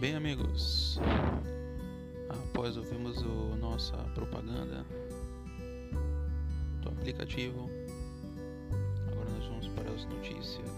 Bem, amigos, após ouvirmos o nossa propaganda do aplicativo, agora nós vamos para as notícias,